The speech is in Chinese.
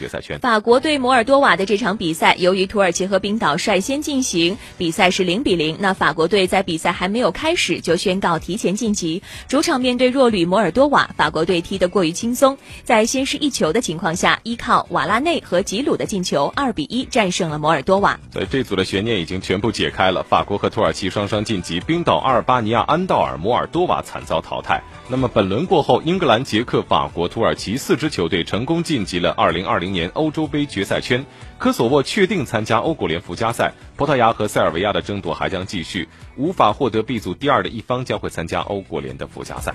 决赛圈。法国对摩尔多瓦的这场比赛，由于土耳其和冰岛率先进行，比赛是零比零。那法国队在比赛还没有开始就宣告提前晋级，主场面对弱旅摩尔多瓦，法国队踢得过于轻松，在先失一球的情况下，依靠瓦拉内和吉鲁的进球，二比一战胜了摩尔多瓦。所以这组的悬念已经全部解开了，法国和土耳其双双晋级，冰岛、阿尔巴尼亚、安道尔、摩尔多瓦惨遭淘汰。那么本轮过后，英格兰、捷克、法国、土耳其四支球队成功晋级了年欧洲杯决赛圈。科索沃确定参加欧国联附加赛，葡萄牙和塞尔维亚的争夺还将继续。无法获得 B 组第二的一方将会参加欧国联的附加赛。